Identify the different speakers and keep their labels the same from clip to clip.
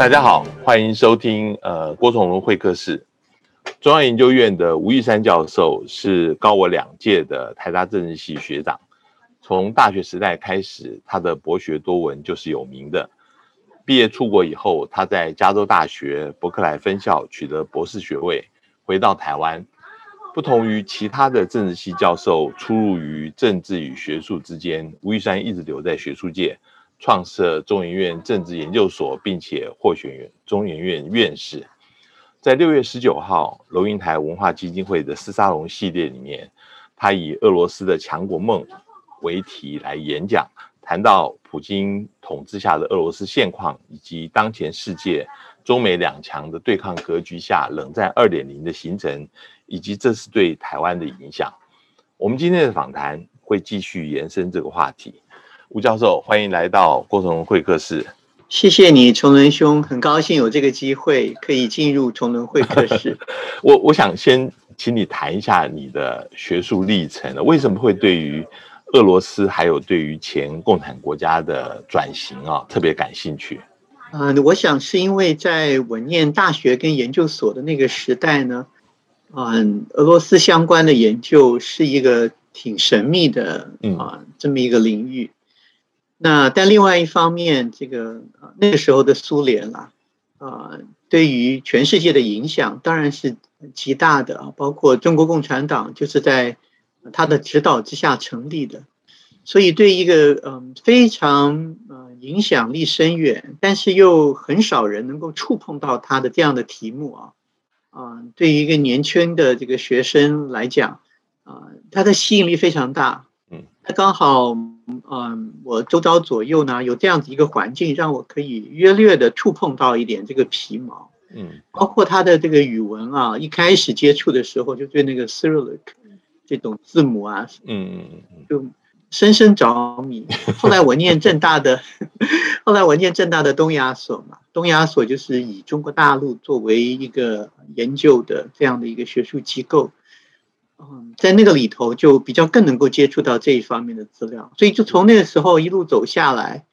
Speaker 1: 大家好，欢迎收听呃郭崇伦会客室。中央研究院的吴玉山教授是高我两届的台大政治系学长，从大学时代开始，他的博学多闻就是有名的。毕业出国以后，他在加州大学伯克莱分校取得博士学位，回到台湾。不同于其他的政治系教授出入于政治与学术之间，吴玉山一直留在学术界，创设中研院政治研究所，并且获选中研院院士。在六月十九号，龙应台文化基金会的斯沙龙系列里面，他以俄罗斯的强国梦为题来演讲，谈到普京统治下的俄罗斯现况，以及当前世界中美两强的对抗格局下冷战二点零的形成。以及这是对台湾的影响。我们今天的访谈会继续延伸这个话题。吴教授，欢迎来到郭崇会客室。
Speaker 2: 谢谢你，崇伦兄，很高兴有这个机会可以进入崇伦会客室。
Speaker 1: 我我想先请你谈一下你的学术历程，为什么会对于俄罗斯还有对于前共产国家的转型啊特别感兴趣？
Speaker 2: 嗯，我想是因为在我念大学跟研究所的那个时代呢。嗯，俄罗斯相关的研究是一个挺神秘的啊，这么一个领域。那但另外一方面，这个那个时候的苏联啦，啊，对于全世界的影响当然是极大的啊，包括中国共产党就是在他的指导之下成立的，所以对一个嗯非常呃影响力深远，但是又很少人能够触碰到他的这样的题目啊。啊，对于一个年轻的这个学生来讲，啊，他的吸引力非常大。嗯，他刚好，嗯，我周遭左右呢有这样子一个环境，让我可以约略的触碰到一点这个皮毛。嗯，包括他的这个语文啊，一开始接触的时候就对那个 Cyrillic 这种字母啊，嗯嗯嗯，就。深深着迷。后来我念正大的，后来我念正大的东亚所嘛，东亚所就是以中国大陆作为一个研究的这样的一个学术机构。嗯，在那个里头就比较更能够接触到这一方面的资料，所以就从那个时候一路走下来，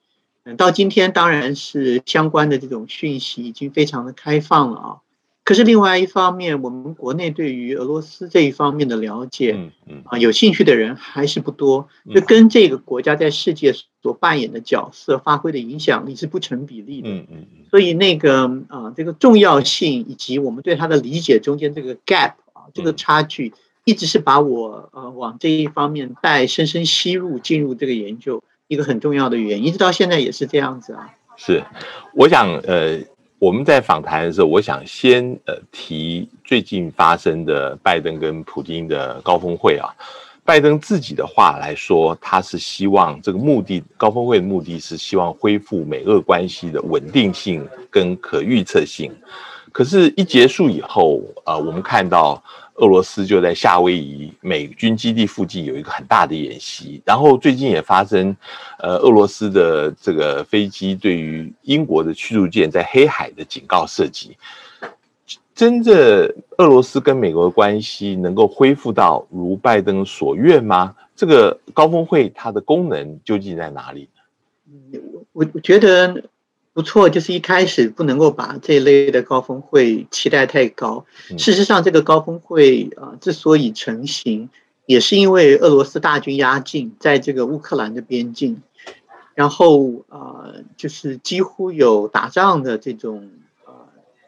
Speaker 2: 嗯，到今天当然是相关的这种讯息已经非常的开放了啊。可是另外一方面，我们国内对于俄罗斯这一方面的了解，嗯嗯。啊，有兴趣的人还是不多，就跟这个国家在世界所扮演的角色、发挥的影响力是不成比例的。嗯嗯所以那个啊，这个重要性以及我们对它的理解中间这个 gap 啊，这个差距，一直是把我呃往这一方面带，深深吸入进入这个研究一个很重要的原因，一直到现在也是这样子啊。
Speaker 1: 是，我想呃。我们在访谈的时候，我想先呃提最近发生的拜登跟普京的高峰会啊。拜登自己的话来说，他是希望这个目的高峰会的目的是希望恢复美俄关系的稳定性跟可预测性。可是，一结束以后啊，我们看到。俄罗斯就在夏威夷美军基地附近有一个很大的演习，然后最近也发生，呃，俄罗斯的这个飞机对于英国的驱逐舰在黑海的警告射击。真正俄罗斯跟美国的关系能够恢复到如拜登所愿吗？这个高峰会它的功能究竟在哪里？
Speaker 2: 我我觉得。不错，就是一开始不能够把这类的高峰会期待太高。事实上，这个高峰会啊之所以成型，也是因为俄罗斯大军压境，在这个乌克兰的边境，然后啊，就是几乎有打仗的这种呃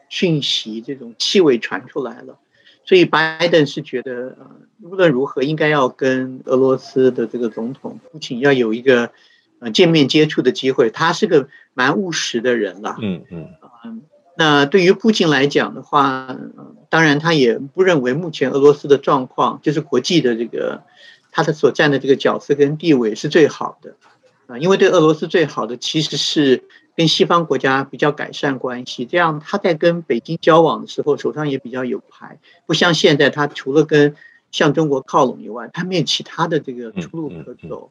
Speaker 2: 讯息、这种气味传出来了。所以拜登是觉得，呃，无论如何应该要跟俄罗斯的这个总统不仅要有一个。呃，见面接触的机会，他是个蛮务实的人了。嗯嗯嗯。那对于普京来讲的话，当然他也不认为目前俄罗斯的状况，就是国际的这个他的所占的这个角色跟地位是最好的啊。因为对俄罗斯最好的其实是跟西方国家比较改善关系，这样他在跟北京交往的时候手上也比较有牌，不像现在他除了跟向中国靠拢以外，他没有其他的这个出路可走。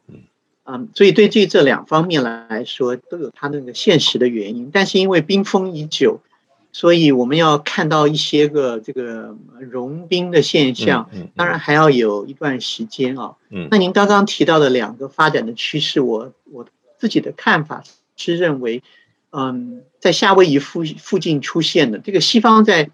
Speaker 2: 嗯，所以对这这两方面来说，都有它那个现实的原因。但是因为冰封已久，所以我们要看到一些个这个融冰的现象，当然还要有一段时间啊。嗯，那您刚刚提到的两个发展的趋势，我我自己的看法是认为，嗯，在夏威夷附附近出现的。这个西方在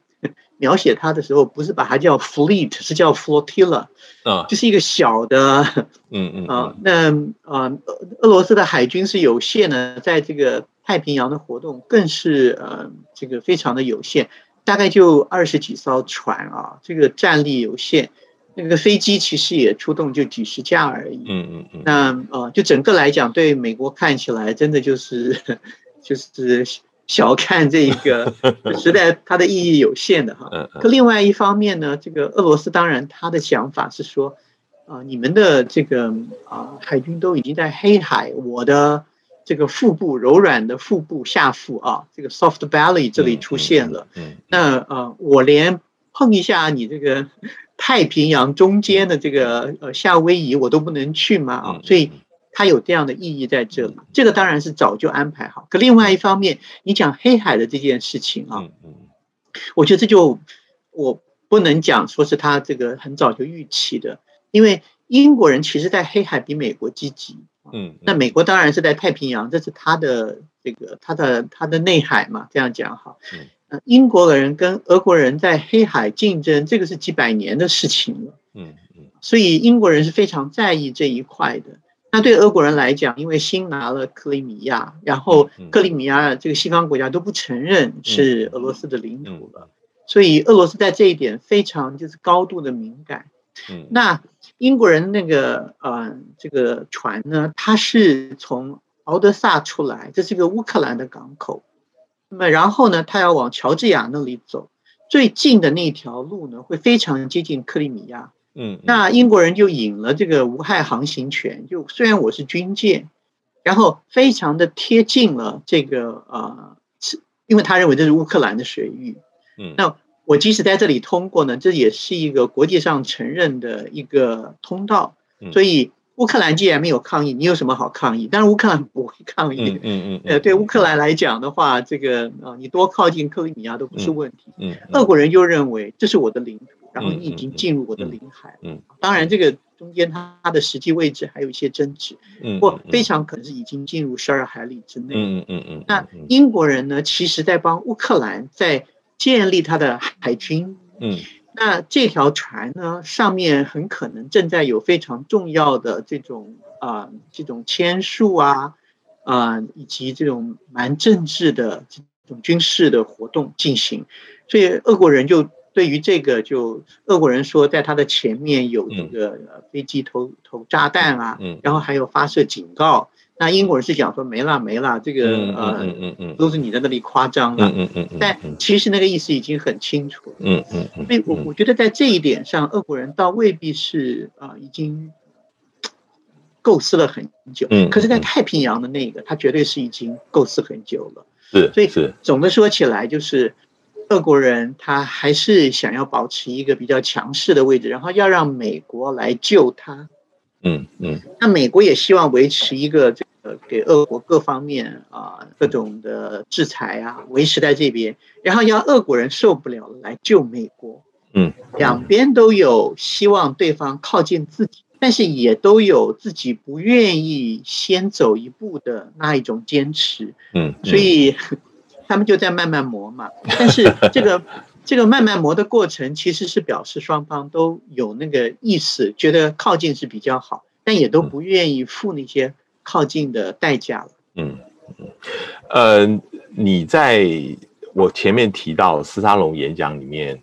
Speaker 2: 描写它的时候，不是把它叫 fleet，是叫 flotilla，啊，就是一个小的，嗯嗯啊，那啊，俄罗斯的海军是有限的，在这个太平洋的活动更是呃，这个非常的有限，大概就二十几艘船啊，这个战力有限。那个飞机其实也出动就几十架而已。嗯嗯嗯。那呃，就整个来讲，对美国看起来真的就是 就是小看这一个 时代，它的意义有限的哈。嗯可另外一方面呢，这个俄罗斯当然他的想法是说，啊，你们的这个啊海军都已经在黑海，我的这个腹部柔软的腹部下腹啊，这个 soft belly 这里出现了。嗯。那呃，我连碰一下你这个。太平洋中间的这个呃夏威夷我都不能去嘛啊，所以它有这样的意义在这里。这个当然是早就安排好。可另外一方面，你讲黑海的这件事情啊，我觉得这就我不能讲说是他这个很早就预期的，因为英国人其实在黑海比美国积极。嗯，那美国当然是在太平洋，这是他的这个他的他的内海嘛，这样讲哈。英国人跟俄国人在黑海竞争，这个是几百年的事情了。嗯嗯，所以英国人是非常在意这一块的。那对俄国人来讲，因为新拿了克里米亚，然后克里米亚这个西方国家都不承认是俄罗斯的领土了，所以俄罗斯在这一点非常就是高度的敏感。嗯，那英国人那个呃这个船呢，它是从敖德萨出来，这是个乌克兰的港口。那么然后呢，它要往乔治亚那里走，最近的那条路呢，会非常接近克里米亚。嗯，那英国人就引了这个无害航行权，就虽然我是军舰，然后非常的贴近了这个呃，因为他认为这是乌克兰的水域。嗯，那我即使在这里通过呢，这也是一个国际上承认的一个通道，所以。乌克兰既然没有抗议，你有什么好抗议？但是乌克兰不会抗议。嗯嗯呃，对乌克兰来讲的话，这个啊，你多靠近克里米亚都不是问题。嗯。俄国人就认为这是我的领土，然后你已经进入我的领海。嗯。当然，这个中间它它的实际位置还有一些争执。嗯。或非常可能是已经进入十二海里之内。嗯嗯嗯。那英国人呢？其实在帮乌克兰在建立他的海军。嗯。那这条船呢，上面很可能正在有非常重要的这种啊，这种签署啊，啊，以及这种蛮政治的这种军事的活动进行，所以俄国人就对于这个，就俄国人说，在他的前面有这个飞机投投炸弹啊，然后还有发射警告。那英国人是讲说没啦没啦，这个呃，嗯嗯嗯，都是你在那里夸张了，嗯嗯嗯，但其实那个意思已经很清楚，嗯嗯嗯，所以我我觉得在这一点上，俄国人倒未必是啊，已经构思了很久，嗯，可是，在太平洋的那个，他绝对是已经构思很久了，
Speaker 1: 是，
Speaker 2: 所以是。总的说起来，就是俄国人他还是想要保持一个比较强势的位置，然后要让美国来救他。嗯嗯，那美国也希望维持一个这个给俄国各方面啊各种的制裁啊维持在这边，然后要俄国人受不了来救美国。嗯，两边都有希望对方靠近自己，但是也都有自己不愿意先走一步的那一种坚持。嗯，所以他们就在慢慢磨嘛。但是这个。这个慢慢磨的过程，其实是表示双方都有那个意思，觉得靠近是比较好，但也都不愿意付那些靠近的代价了。嗯
Speaker 1: 嗯，呃，你在我前面提到斯沙龙演讲里面，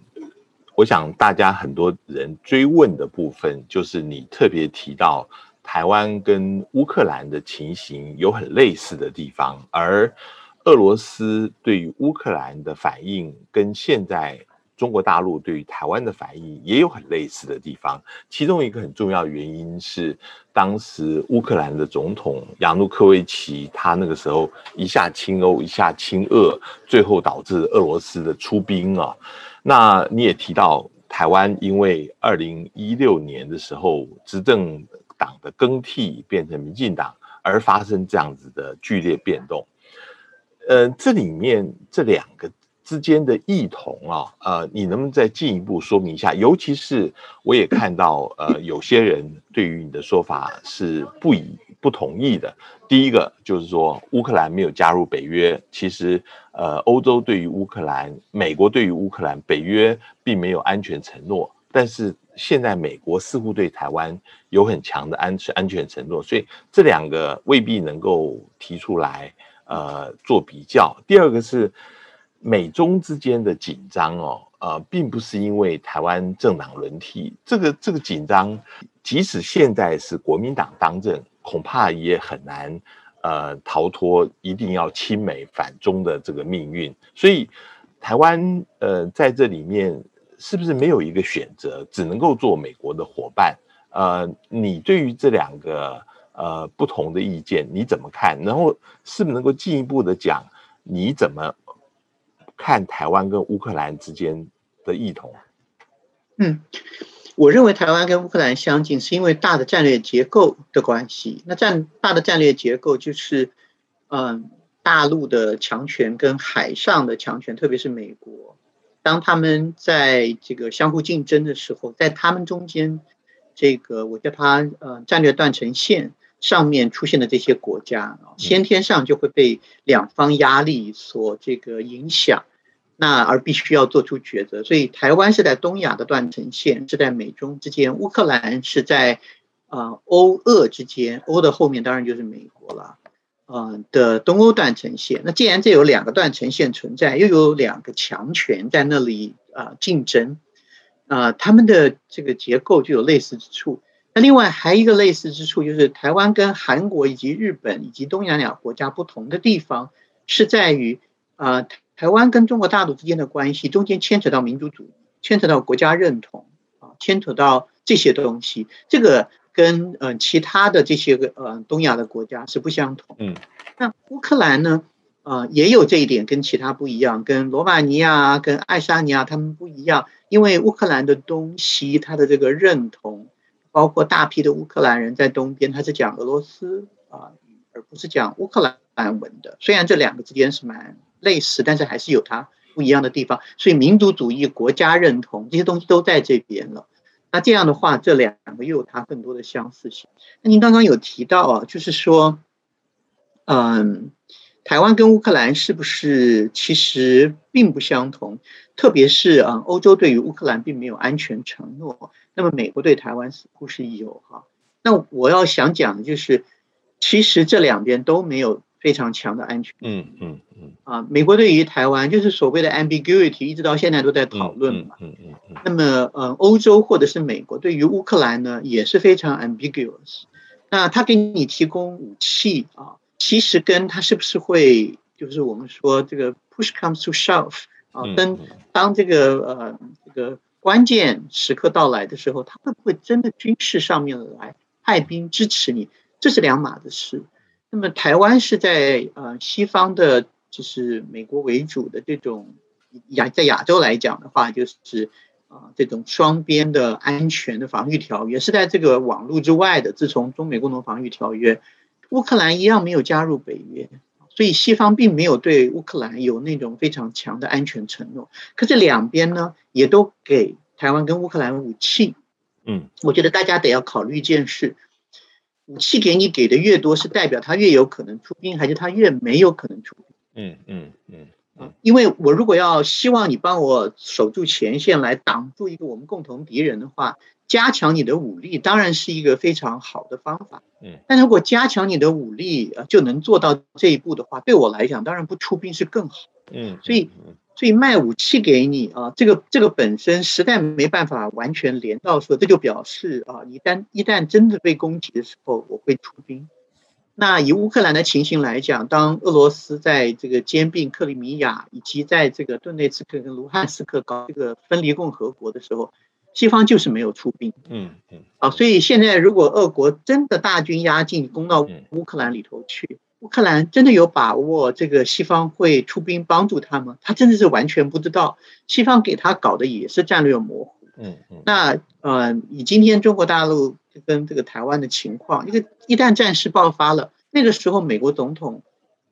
Speaker 1: 我想大家很多人追问的部分，就是你特别提到台湾跟乌克兰的情形有很类似的地方，而。俄罗斯对于乌克兰的反应，跟现在中国大陆对于台湾的反应也有很类似的地方。其中一个很重要的原因是，当时乌克兰的总统亚努科维奇，他那个时候一下亲欧，一下亲俄，最后导致俄罗斯的出兵啊。那你也提到，台湾因为二零一六年的时候执政党的更替变成民进党，而发生这样子的剧烈变动。呃，这里面这两个之间的异同啊，呃，你能不能再进一步说明一下？尤其是我也看到，呃，有些人对于你的说法是不以不同意的。第一个就是说，乌克兰没有加入北约，其实呃，欧洲对于乌克兰，美国对于乌克兰，北约并没有安全承诺，但是现在美国似乎对台湾有很强的安全安全承诺，所以这两个未必能够提出来呃做比较。第二个是美中之间的紧张哦。呃，并不是因为台湾政党轮替，这个这个紧张，即使现在是国民党当政，恐怕也很难呃逃脱一定要亲美反中的这个命运。所以，台湾呃在这里面是不是没有一个选择，只能够做美国的伙伴？呃，你对于这两个呃不同的意见你怎么看？然后是不是能够进一步的讲你怎么看台湾跟乌克兰之间？的异同，
Speaker 2: 嗯，我认为台湾跟乌克兰相近，是因为大的战略结构的关系。那战大的战略结构就是，嗯，大陆的强权跟海上的强权，特别是美国，当他们在这个相互竞争的时候，在他们中间，这个我叫它呃战略断层线上面出现的这些国家啊，先天上就会被两方压力所这个影响。那而必须要做出抉择，所以台湾是在东亚的断层线，是在美中之间；乌克兰是在啊欧俄之间，欧的后面当然就是美国了，嗯的东欧断层线。那既然这有两个断层线存在，又有两个强权在那里啊竞争，啊他们的这个结构就有类似之处。那另外还一个类似之处，就是台湾跟韩国以及日本以及东南亚国家不同的地方，是在于啊。台湾跟中国大陆之间的关系，中间牵扯到民族主义，牵扯到国家认同啊，牵扯到这些东西，这个跟呃其他的这些个呃东亚的国家是不相同。嗯，那乌克兰呢，呃也有这一点跟其他不一样，跟罗马尼亚、跟爱沙尼亚他们不一样，因为乌克兰的东西，它的这个认同，包括大批的乌克兰人在东边，他是讲俄罗斯啊，而不是讲乌克兰文的。虽然这两个之间是蛮。类似，但是还是有它不一样的地方。所以民族主义、国家认同这些东西都在这边了。那这样的话，这两个又有它更多的相似性。那您刚刚有提到啊，就是说，嗯，台湾跟乌克兰是不是其实并不相同？特别是啊，欧洲对于乌克兰并没有安全承诺，那么美国对台湾似乎是有哈。那我要想讲的就是，其实这两边都没有。非常强的安全。嗯嗯嗯。啊，美国对于台湾就是所谓的 ambiguity，一直到现在都在讨论嘛。嗯嗯嗯。那么，呃，欧洲或者是美国对于乌克兰呢也是非常 ambiguous。那他给你提供武器啊，其实跟他是不是会，就是我们说这个 push comes to shove 啊，跟当这个呃这个关键时刻到来的时候，他会不会真的军事上面来派兵支持你？这是两码子事。那么台湾是在呃西方的，就是美国为主的这种亚在亚洲来讲的话，就是啊这种双边的安全的防御条约是在这个网络之外的。自从中美共同防御条约，乌克兰一样没有加入北约，所以西方并没有对乌克兰有那种非常强的安全承诺。可是两边呢也都给台湾跟乌克兰武器。嗯，我觉得大家得要考虑一件事。武器给你给的越多，是代表他越有可能出兵，还是他越没有可能出兵？嗯嗯嗯啊。因为我如果要希望你帮我守住前线，来挡住一个我们共同敌人的话，加强你的武力当然是一个非常好的方法。嗯。但如果加强你的武力就能做到这一步的话，对我来讲，当然不出兵是更好。嗯。所以。所以卖武器给你啊，这个这个本身实在没办法完全连到说，这就表示啊，一旦一旦真的被攻击的时候，我会出兵。那以乌克兰的情形来讲，当俄罗斯在这个兼并克里米亚，以及在这个顿内茨克跟卢汉斯克搞这个分离共和国的时候，西方就是没有出兵。嗯嗯。啊，所以现在如果俄国真的大军压境，攻到乌克兰里头去。乌克兰真的有把握这个西方会出兵帮助他吗？他真的是完全不知道。西方给他搞的也是战略模糊。嗯嗯。那呃，以今天中国大陆跟这个台湾的情况，一个一旦战事爆发了，那个时候美国总统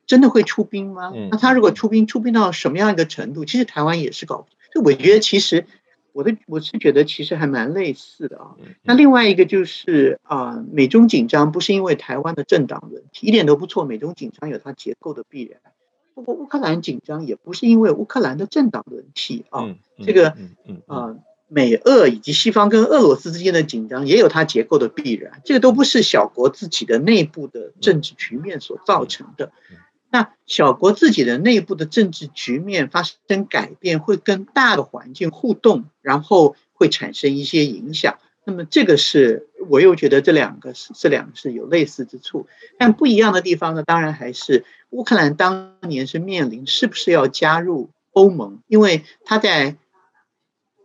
Speaker 2: 真的会出兵吗？那他如果出兵，出兵到什么样一个程度？其实台湾也是搞。就我觉得，其实我的我是觉得其实还蛮类似的啊。那另外一个就是啊，美中紧张不是因为台湾的政党问题，一点都不错。美中紧张有它结构的必然。不过乌克兰紧张也不是因为乌克兰的政党问题啊。这个啊，美俄以及西方跟俄罗斯之间的紧张也有它结构的必然。这个都不是小国自己的内部的政治局面所造成的。那小国自己的内部的政治局面发生改变，会跟大的环境互动，然后会产生一些影响。那么这个是我又觉得这两个是这两个是有类似之处，但不一样的地方呢，当然还是乌克兰当年是面临是不是要加入欧盟，因为他在。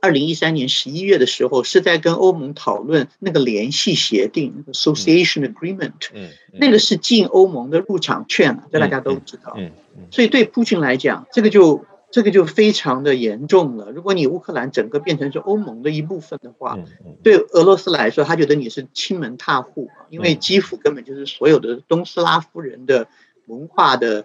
Speaker 2: 二零一三年十一月的时候，是在跟欧盟讨论那个联系协定 （Association Agreement）。嗯，那个是进欧盟的入场券了，这大家都知道。嗯嗯。所以对普京来讲，这个就这个就非常的严重了。如果你乌克兰整个变成是欧盟的一部分的话，对俄罗斯来说，他觉得你是亲门踏户因为基辅根本就是所有的东斯拉夫人的文化的。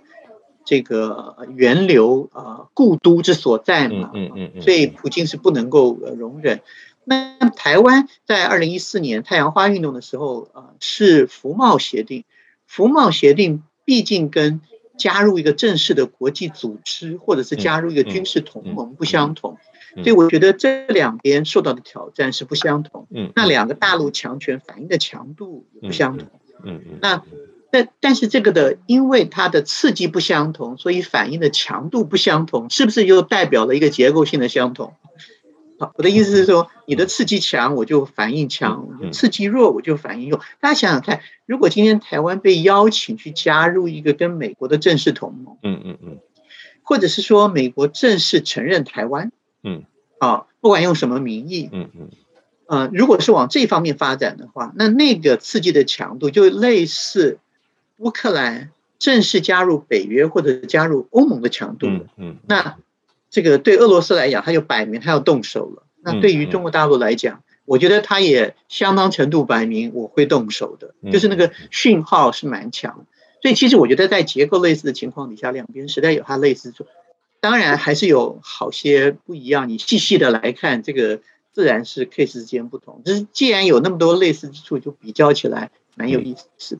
Speaker 2: 这个源流啊，故都之所在嘛，嗯嗯嗯，所以普京是不能够容忍。那台湾在二零一四年太阳花运动的时候啊，是服贸协定，服贸协定毕竟跟加入一个正式的国际组织或者是加入一个军事同盟不相同，所以我觉得这两边受到的挑战是不相同。嗯，那两个大陆强权反应的强度也不相同。嗯嗯，那。但但是这个的，因为它的刺激不相同，所以反应的强度不相同，是不是又代表了一个结构性的相同？好，我的意思是说，你的刺激强，我就反应强；刺激弱，我就反应弱。大家想想看，如果今天台湾被邀请去加入一个跟美国的正式同盟，嗯嗯嗯，或者是说美国正式承认台湾，嗯，啊，不管用什么名义，嗯嗯，呃，如果是往这方面发展的话，那那个刺激的强度就类似。乌克兰正式加入北约或者加入欧盟的强度，嗯，那这个对俄罗斯来讲，他就摆明他要动手了。那对于中国大陆来讲，我觉得他也相当程度摆明我会动手的，就是那个讯号是蛮强。所以其实我觉得在结构类似的情况底下，两边实在有它类似处，当然还是有好些不一样。你细细的来看，这个自然是 case 之间不同。就是既然有那么多类似之处，就比较起来蛮有意思。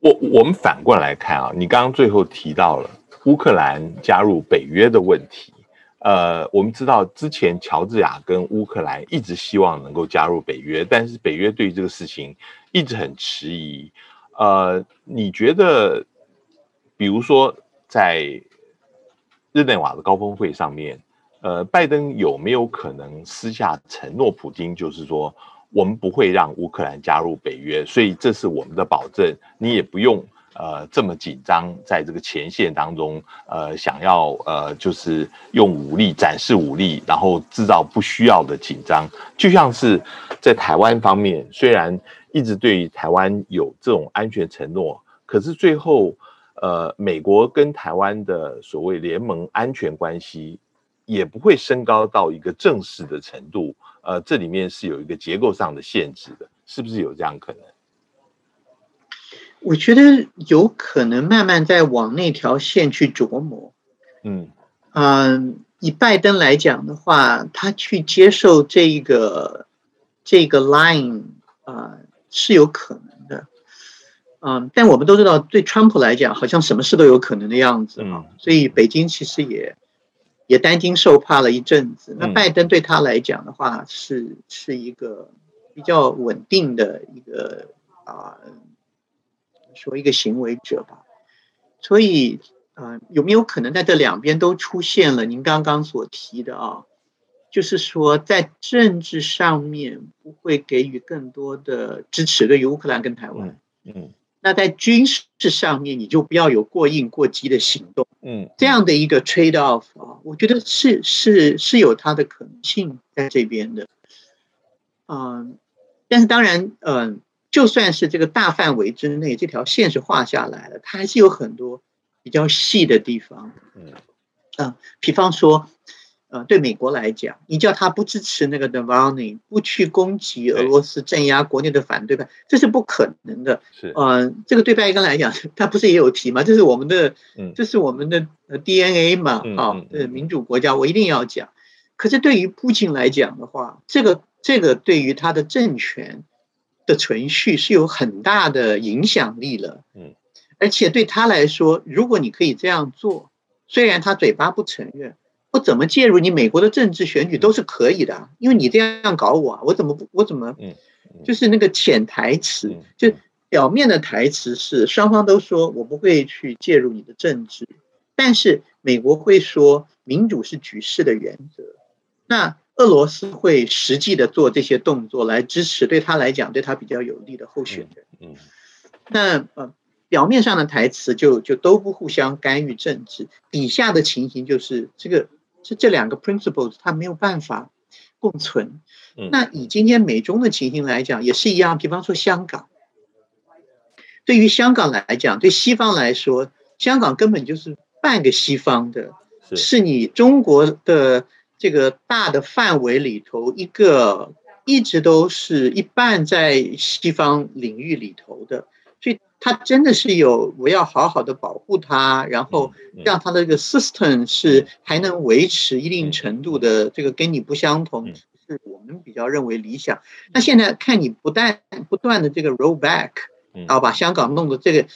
Speaker 1: 我我们反过来看啊，你刚刚最后提到了乌克兰加入北约的问题。呃，我们知道之前乔治亚跟乌克兰一直希望能够加入北约，但是北约对这个事情一直很迟疑。呃，你觉得，比如说在日内瓦的高峰会上面，呃，拜登有没有可能私下承诺普京，就是说？我们不会让乌克兰加入北约，所以这是我们的保证。你也不用呃这么紧张，在这个前线当中，呃，想要呃就是用武力展示武力，然后制造不需要的紧张。就像是在台湾方面，虽然一直对台湾有这种安全承诺，可是最后呃美国跟台湾的所谓联盟安全关系也不会升高到一个正式的程度。呃，这里面是有一个结构上的限制的，是不是有这样可能？
Speaker 2: 我觉得有可能慢慢在往那条线去琢磨。嗯嗯，以拜登来讲的话，他去接受这个这个 line 啊是有可能的。嗯，但我们都知道，对川普来讲，好像什么事都有可能的样子啊。所以北京其实也。也担惊受怕了一阵子。那拜登对他来讲的话，是是一个比较稳定的一个啊，说一个行为者吧。所以啊，有没有可能在这两边都出现了您刚刚所提的啊？就是说，在政治上面不会给予更多的支持对于乌克兰跟台湾。嗯。那在军事上面，你就不要有过硬过激的行动，嗯，这样的一个 trade off 啊，我觉得是是是有它的可能性在这边的，嗯，但是当然，嗯，就算是这个大范围之内，这条线是画下来了，它还是有很多比较细的地方，嗯，嗯，比方说。呃，对美国来讲，你叫他不支持那个 d e v a n i 不去攻击俄罗斯、镇压国内的反对派，这是不可能的。是，呃，这个对拜登来讲，他不是也有提吗？这是我们的，这是我们的 DNA 嘛，啊，呃，民主国家，我一定要讲。可是对于普京来讲的话，这个这个对于他的政权的存续是有很大的影响力了。嗯，而且对他来说，如果你可以这样做，虽然他嘴巴不承认，我怎么介入你美国的政治选举都是可以的，因为你这样搞我，我怎么不我怎么？嗯，就是那个潜台词，就表面的台词是双方都说我不会去介入你的政治，但是美国会说民主是局势的原则。那俄罗斯会实际的做这些动作来支持对他来讲对他比较有利的候选人。嗯，那呃，表面上的台词就就都不互相干预政治，底下的情形就是这个这这两个 principles 它没有办法共存。那以今天美中的情形来讲也是一样，比方说香港，对于香港来讲，对西方来说，香港根本就是半个西方的，是你中国的。这个大的范围里头，一个一直都是一半在西方领域里头的，它真的是有我要好好的保护它，然后让它的这个 system 是还能维持一定程度的这个跟你不相同，是我们比较认为理想。那现在看你不但不断的这个 roll back，然后把香港弄得这个，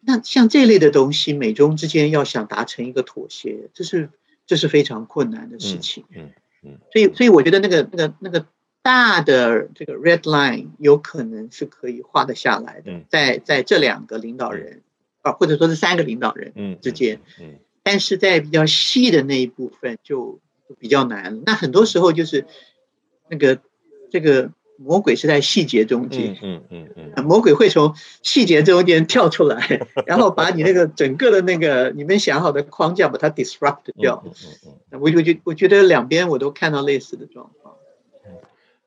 Speaker 2: 那像这类的东西，美中之间要想达成一个妥协，这是。这是非常困难的事情，嗯嗯，所以所以我觉得那个那个那个大的这个 red line 有可能是可以画得下来的，在在这两个领导人啊，或者说是三个领导人之间，嗯，但是在比较细的那一部分就比较难。那很多时候就是那个这个。魔鬼是在细节中间，嗯嗯嗯，魔鬼会从细节中间跳出来，然后把你那个整个的那个你们想好的框架把它 disrupt 掉。嗯嗯嗯，我我觉我觉得两边我都看到类似的状况。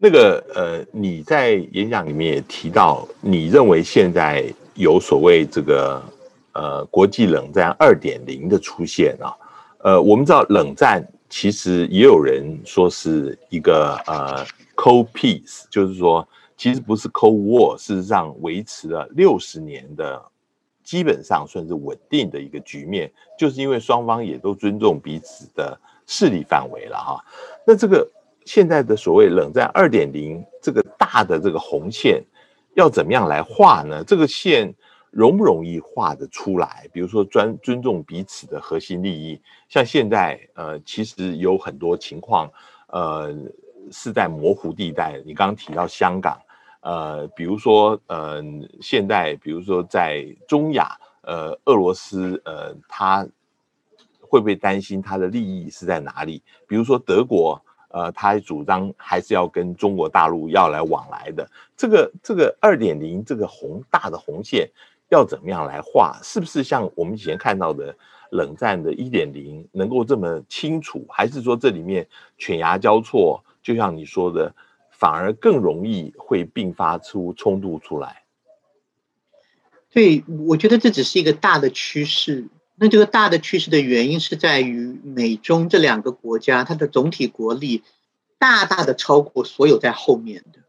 Speaker 1: 那个呃，你在演讲里面也提到，你认为现在有所谓这个呃国际冷战二点零的出现啊？呃，我们知道冷战其实也有人说是一个呃。Cold Peace 就是说，其实不是 Cold War，事实上维持了六十年的，基本上算是稳定的一个局面，就是因为双方也都尊重彼此的势力范围了哈。那这个现在的所谓冷战二点零，这个大的这个红线要怎么样来画呢？这个线容不容易画得出来？比如说专尊重彼此的核心利益，像现在呃，其实有很多情况呃。是在模糊地带。你刚刚提到香港，呃，比如说，呃，现在比如说在中亚，呃，俄罗斯，呃，他会不会担心他的利益是在哪里？比如说德国，呃，他主张还是要跟中国大陆要来往来的。这个这个二点零这个红大的红线要怎么样来画？是不是像我们以前看到的冷战的一点零能够这么清楚？还是说这里面犬牙交错？就像你说的，反而更容易会并发出冲突出来。
Speaker 2: 对，我觉得这只是一个大的趋势。那这个大的趋势的原因是在于美中这两个国家，它的总体国力大大的超过所有在后面的。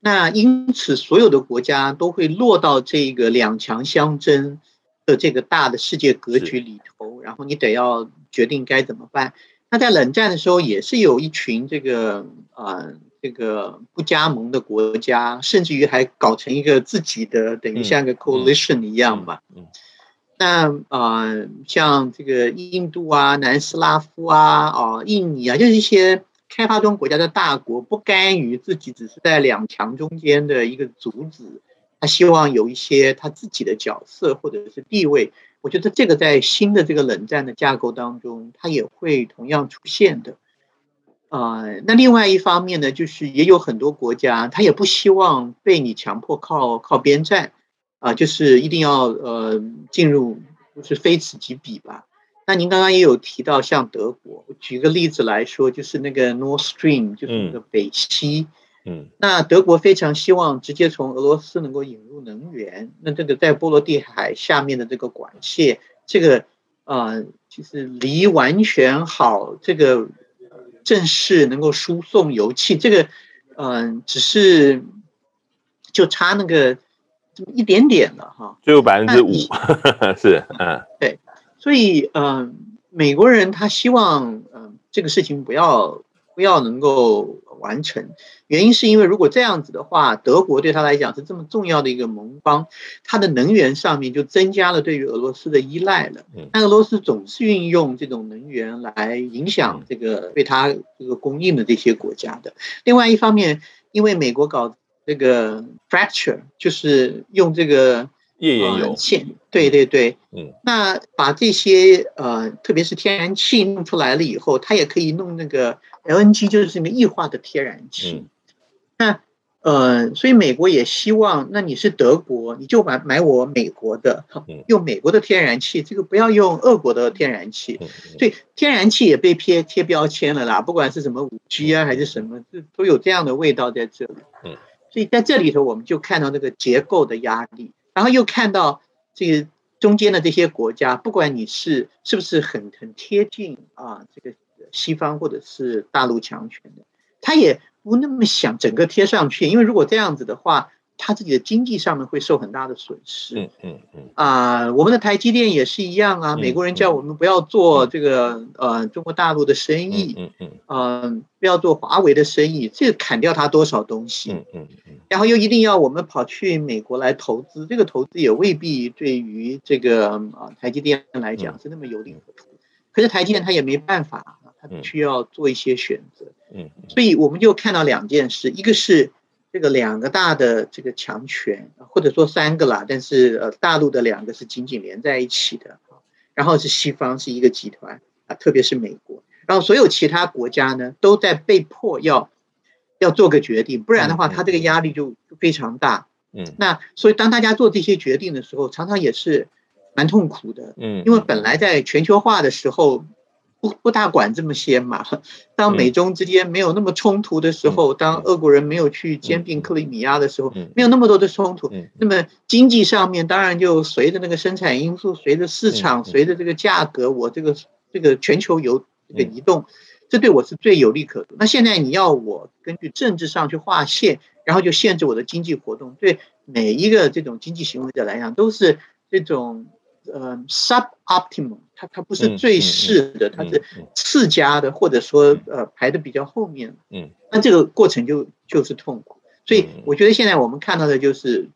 Speaker 2: 那因此，所有的国家都会落到这个两强相争的这个大的世界格局里头，然后你得要决定该怎么办。那在冷战的时候，也是有一群这个啊，这个不加盟的国家，甚至于还搞成一个自己的，等于像个 coalition 一样嘛。嗯。那啊，像这个印度啊、南斯拉夫啊、哦、印尼啊，就是一些开发中国家的大国，不甘于自己只是在两强中间的一个阻子，他希望有一些他自己的角色或者是地位。我觉得这个在新的这个冷战的架构当中，它也会同样出现的。啊，那另外一方面呢，就是也有很多国家，他也不希望被你强迫靠靠边站，啊，就是一定要呃进入，就是非此即彼吧。那您刚刚也有提到，像德国，举个例子来说，就是那个 Nord Stream，就是那个北溪。嗯，那德国非常希望直接从俄罗斯能够引入能源。那这个在波罗的海下面的这个管线，这个呃，就是离完全好，这个正式能够输送油气，这个嗯，只是就差那个一点点了哈。
Speaker 1: 最后百分之五 是嗯，
Speaker 2: 对，所以嗯。美国人他希望，嗯，这个事情不要不要能够完成。原因是因为如果这样子的话，德国对他来讲是这么重要的一个盟邦，他的能源上面就增加了对于俄罗斯的依赖了。但俄罗斯总是运用这种能源来影响这个对他这个供应的这些国家的。另外一方面，因为美国搞这个 fracture，就是用这个。
Speaker 1: 页岩油，
Speaker 2: 对对对，嗯，那把这些呃，特别是天然气弄出来了以后，它也可以弄那个 LNG，就是那个液化的天然气。那呃，所以美国也希望，那你是德国，你就买买我美国的，用美国的天然气，这个不要用俄国的天然气。所以天然气也被贴贴标签了啦，不管是什么五 G 啊，还是什么，这都有这样的味道在这里。嗯，所以在这里头，我们就看到那个结构的压力。然后又看到这个中间的这些国家，不管你是是不是很很贴近啊，这个西方或者是大陆强权的，他也不那么想整个贴上去，因为如果这样子的话。他自己的经济上面会受很大的损失。嗯嗯嗯啊，我们的台积电也是一样啊。美国人叫我们不要做这个呃中国大陆的生意。嗯嗯嗯，不要做华为的生意，这砍掉他多少东西？嗯嗯嗯。然后又一定要我们跑去美国来投资，这个投资也未必对于这个啊台积电来讲是那么有利可图。可是台积电他也没办法，他必须要做一些选择。嗯。所以我们就看到两件事，一个是。这个两个大的这个强权，或者说三个啦，但是呃，大陆的两个是紧紧连在一起的然后是西方是一个集团啊，特别是美国，然后所有其他国家呢都在被迫要要做个决定，不然的话，他这个压力就非常大。嗯，那所以当大家做这些决定的时候，常常也是蛮痛苦的。嗯，因为本来在全球化的时候。不不大管这么些嘛。当美中之间没有那么冲突的时候，当俄国人没有去兼并克里米亚的时候，没有那么多的冲突，那么经济上面当然就随着那个生产因素，随着市场，随着这个价格，我这个这个全球游这个移动，这对我是最有利可图。那现在你要我根据政治上去划线，然后就限制我的经济活动，对每一个这种经济行为者来讲都是这种。呃，suboptimal，它它不是最适的，它是次佳的，或者说呃排的比较后面。嗯，那这个过程就就是痛苦。所以我觉得现在我们看到的就是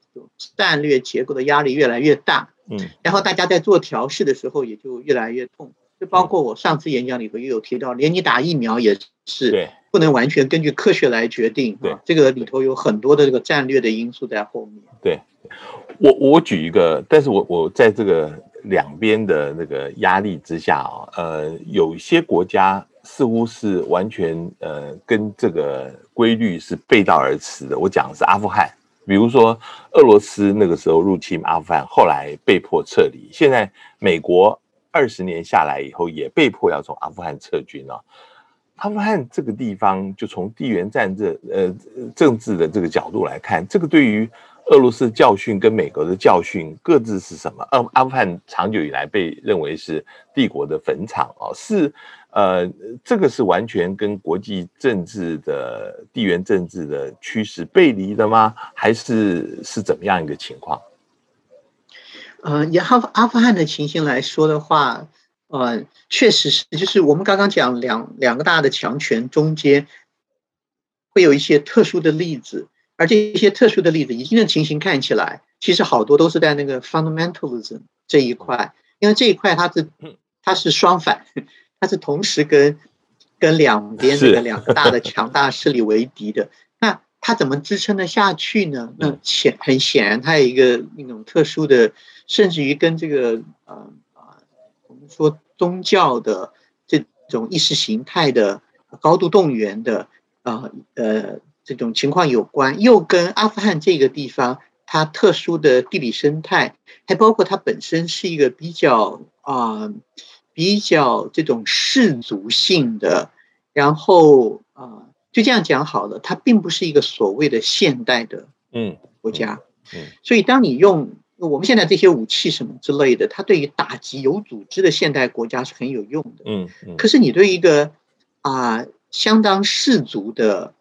Speaker 2: 战略结构的压力越来越大。嗯，然后大家在做调试的时候也就越来越痛。就包括我上次演讲里头也有提到，连你打疫苗也是不能完全根据科学来决定。对，这个里头有很多的这个战略的因素在后面。
Speaker 1: 对。我我举一个，但是我我在这个两边的那个压力之下啊，呃，有一些国家似乎是完全呃跟这个规律是背道而驰的。我讲的是阿富汗，比如说俄罗斯那个时候入侵阿富汗，后来被迫撤离，现在美国二十年下来以后也被迫要从阿富汗撤军了。阿富汗这个地方，就从地缘战争呃政治的这个角度来看，这个对于俄罗斯教训跟美国的教训各自是什么？阿阿富汗长久以来被认为是帝国的坟场哦，是呃，这个是完全跟国际政治的地缘政治的趋势背离的吗？还是是怎么样一个情况？
Speaker 2: 呃，以阿阿富汗的情形来说的话，呃，确实是，就是我们刚刚讲两两个大的强权中间会有一些特殊的例子。而这些特殊的例子，已经的情形看起来，其实好多都是在那个 fundamentalism 这一块，因为这一块它是它是双反，它是同时跟跟两边这个两个大的强大势力为敌的。那它怎么支撑得下去呢？那显很显然，它有一个那种特殊的，甚至于跟这个呃啊，我们说宗教的这种意识形态的高度动员的啊呃。这种情况有关，又跟阿富汗这个地方它特殊的地理生态，还包括它本身是一个比较啊比较这种氏族性的，然后啊就这样讲好了，它并不是一个所谓的现代的嗯国家，嗯，所以当你用我们现在这些武器什么之类的，它对于打击有组织的现代国家是很有用的，嗯嗯，可是你对一个啊相当氏族的。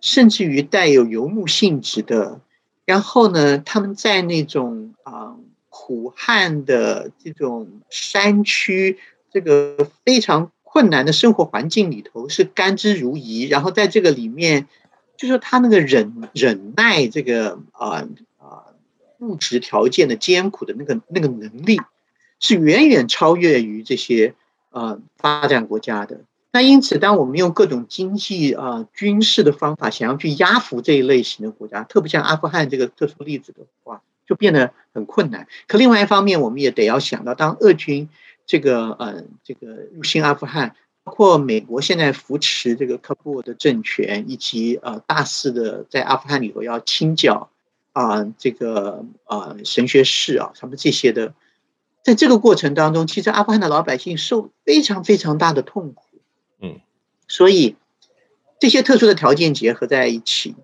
Speaker 2: 甚至于带有游牧性质的，然后呢，他们在那种啊苦旱的这种山区这个非常困难的生活环境里头是甘之如饴，然后在这个里面，就说他那个忍忍耐这个啊啊物质条件的艰苦的那个那个能力，是远远超越于这些呃发展国家的。那因此，当我们用各种经济啊军事的方法想要去压服这一类型的国家，特别像阿富汗这个特殊例子的话，就变得很困难。可另外一方面，我们也得要想到，当俄军这个呃这个入侵阿富汗，包括美国现在扶持这个喀布尔的政权，以及呃大肆的在阿富汗里头要清剿啊这个呃神学士啊什么这些的，在这个过程当中，其实阿富汗的老百姓受非常非常大的痛苦。
Speaker 1: 嗯，
Speaker 2: 所以这些特殊的条件结合在一起，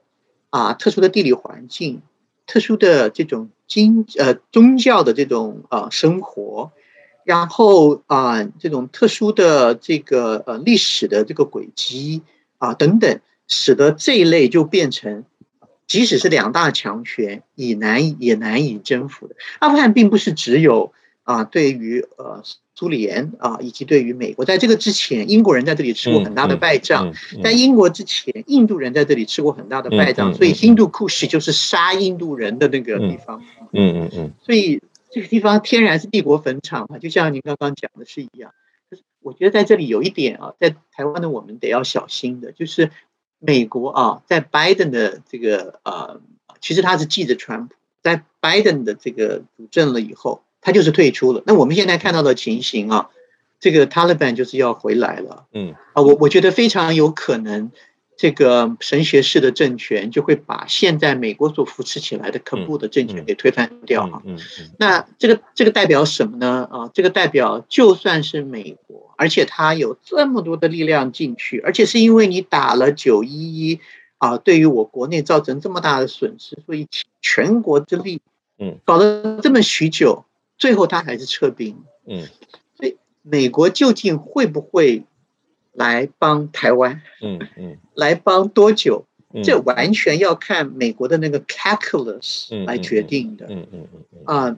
Speaker 2: 啊，特殊的地理环境，特殊的这种经呃宗教的这种呃生活，然后啊这种特殊的这个呃历史的这个轨迹啊等等，使得这一类就变成，即使是两大强权也难也难以征服的。阿富汗并不是只有啊对于呃。苏联啊，以及对于美国，在这个之前，英国人在这里吃过很大的败仗。在英国之前，印度人在这里吃过很大的败仗，所以印度库什就是杀印度人的那个地方。
Speaker 1: 嗯嗯嗯。
Speaker 2: 所以这个地方天然是帝国坟场嘛，就像您刚刚讲的是一样。是我觉得在这里有一点啊，在台湾的我们得要小心的，就是美国啊，在拜登的这个呃，其实他是记着川普，在拜登的这个主政了以后。他就是退出了。那我们现在看到的情形啊，这个 Taliban 就是要回来了。
Speaker 1: 嗯
Speaker 2: 啊，我我觉得非常有可能，这个神学式的政权就会把现在美国所扶持起来的可怖的政权给推翻掉啊。
Speaker 1: 嗯
Speaker 2: 那这个这个代表什么呢？啊，这个代表就算是美国，而且他有这么多的力量进去，而且是因为你打了九一一啊，对于我国内造成这么大的损失，所以全国之力，
Speaker 1: 嗯，
Speaker 2: 搞了这么许久。最后他还是撤兵，
Speaker 1: 嗯，
Speaker 2: 所以美国究竟会不会来帮台湾？
Speaker 1: 嗯嗯，
Speaker 2: 来帮多久？这完全要看美国的那个 calculus 来决定的。
Speaker 1: 嗯嗯嗯
Speaker 2: 啊，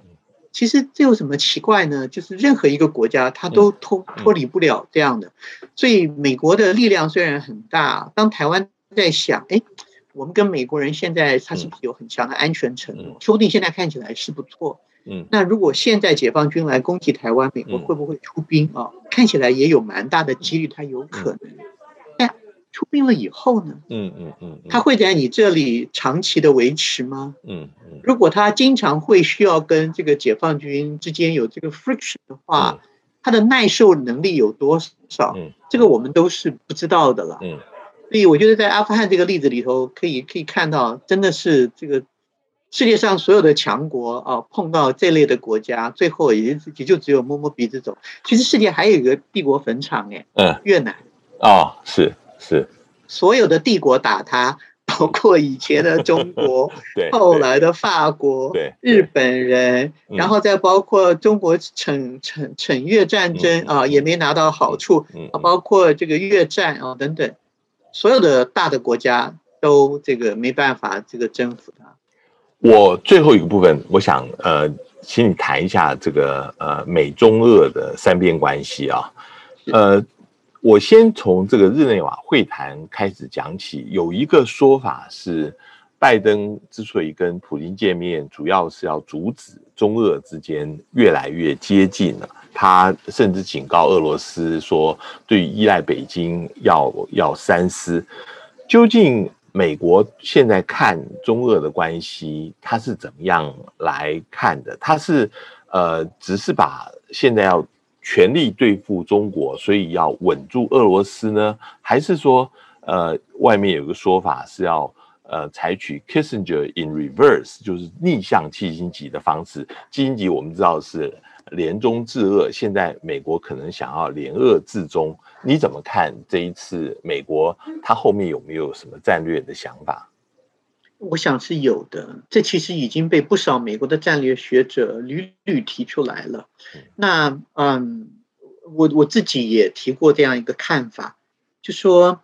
Speaker 2: 其实这有什么奇怪呢？就是任何一个国家，它都脱脱离不了这样的。所以美国的力量虽然很大，当台湾在想，哎，我们跟美国人现在他是不是有很强的安全承诺？说不定现在看起来是不错。
Speaker 1: 嗯，
Speaker 2: 那如果现在解放军来攻击台湾，美国会不会出兵啊？看起来也有蛮大的几率，它有可能。但出兵了以后呢？
Speaker 1: 嗯嗯嗯，
Speaker 2: 他会在你这里长期的维持吗？
Speaker 1: 嗯嗯，
Speaker 2: 如果他经常会需要跟这个解放军之间有这个 friction 的话，他的耐受能力有多少？
Speaker 1: 嗯，
Speaker 2: 这个我们都是不知道的了。
Speaker 1: 嗯，
Speaker 2: 所以我觉得在阿富汗这个例子里头，可以可以看到，真的是这个。世界上所有的强国啊，碰到这类的国家，最后也也就只有摸摸鼻子走。其实世界还有一个帝国坟场，哎，
Speaker 1: 嗯，
Speaker 2: 越南，
Speaker 1: 哦，是是，
Speaker 2: 所有的帝国打他，包括以前的中国，
Speaker 1: 对，
Speaker 2: 后来的法国，
Speaker 1: 对，
Speaker 2: 日本人，然后再包括中国惩惩惩越战争啊，也没拿到好处，啊，包括这个越战啊等等，所有的大的国家都这个没办法这个征服他。
Speaker 1: 我最后一个部分，我想呃，请你谈一下这个呃美中俄的三边关系啊。呃，我先从这个日内瓦会谈开始讲起。有一个说法是，拜登之所以跟普京见面，主要是要阻止中俄之间越来越接近了。他甚至警告俄罗斯说，对于依赖北京要要三思。究竟？美国现在看中俄的关系，他是怎么样来看的？他是呃，只是把现在要全力对付中国，所以要稳住俄罗斯呢？还是说，呃，外面有个说法是要呃采取 Kissinger in reverse，就是逆向基辛级的方式？基辛级我们知道是。联中制俄，现在美国可能想要联俄制中，你怎么看这一次美国它后面有没有什么战略的想法？
Speaker 2: 我想是有的，这其实已经被不少美国的战略学者屡屡提出来了。那嗯，我我自己也提过这样一个看法，就说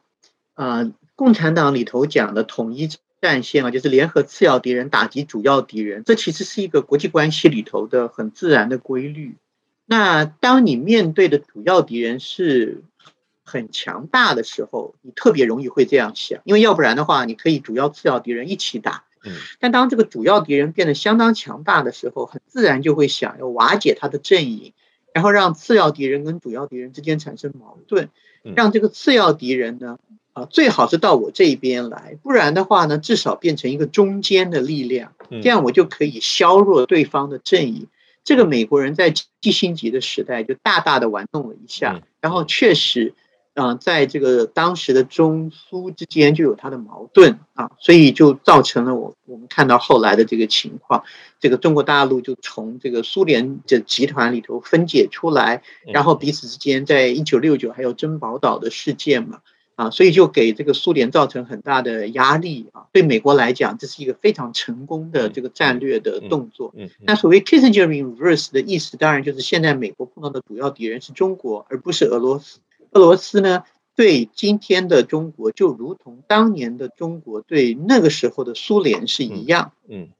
Speaker 2: 啊，共产党里头讲的统一。战线啊，就是联合次要敌人打击主要敌人，这其实是一个国际关系里头的很自然的规律。那当你面对的主要敌人是很强大的时候，你特别容易会这样想，因为要不然的话，你可以主要次要敌人一起打。
Speaker 1: 嗯，
Speaker 2: 但当这个主要敌人变得相当强大的时候，很自然就会想要瓦解他的阵营，然后让次要敌人跟主要敌人之间产生矛盾，让这个次要敌人呢，啊，最好是到我这一边来，不然的话呢，至少变成一个中间的力量，这样我就可以削弱对方的阵营。这个美国人在基辛级的时代就大大的玩弄了一下，然后确实。啊，在这个当时的中苏之间就有它的矛盾啊，所以就造成了我我们看到后来的这个情况，这个中国大陆就从这个苏联的集团里头分解出来，然后彼此之间在一九六九还有珍宝岛的事件嘛，啊，所以就给这个苏联造成很大的压力啊。对美国来讲，这是一个非常成功的这个战略的动作。那所谓 Kissinger reverse 的意思，当然就是现在美国碰到的主要敌人是中国，而不是俄罗斯。俄罗斯呢，对今天的中国就如同当年的中国对那个时候的苏联是一样。
Speaker 1: 嗯，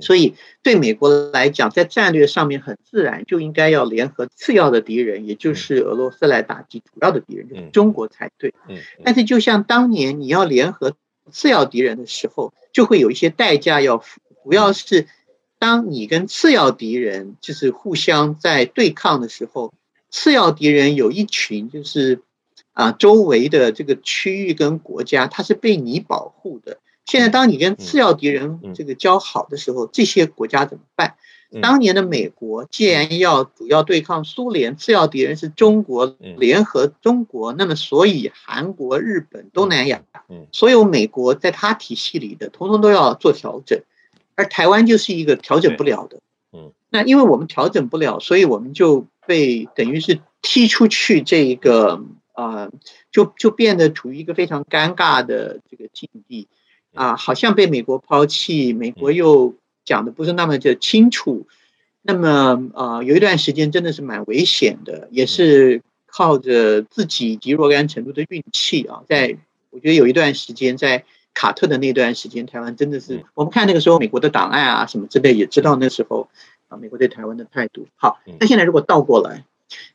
Speaker 2: 所以对美国来讲，在战略上面很自然就应该要联合次要的敌人，也就是俄罗斯来打击主要的敌人，就是中国才对。
Speaker 1: 嗯，
Speaker 2: 但是就像当年你要联合次要敌人的时候，就会有一些代价要付，主要是当你跟次要敌人就是互相在对抗的时候。次要敌人有一群，就是啊，周围的这个区域跟国家，它是被你保护的。现在，当你跟次要敌人这个交好的时候，这些国家怎么办？当年的美国既然要主要对抗苏联，次要敌人是中国，联合中国，那么所以韩国、日本、东南亚，所有美国在他体系里的，通通都要做调整，而台湾就是一个调整不了的。
Speaker 1: 嗯，
Speaker 2: 那因为我们调整不了，所以我们就。被等于是踢出去，这一个啊，就就变得处于一个非常尴尬的这个境地啊，好像被美国抛弃，美国又讲的不是那么的清楚，那么啊，有一段时间真的是蛮危险的，也是靠着自己以及若干程度的运气啊，在我觉得有一段时间，在卡特的那段时间，台湾真的是我们看那个时候美国的档案啊什么之类，也知道那时候。啊，美国对台湾的态度好。那现在如果倒过来，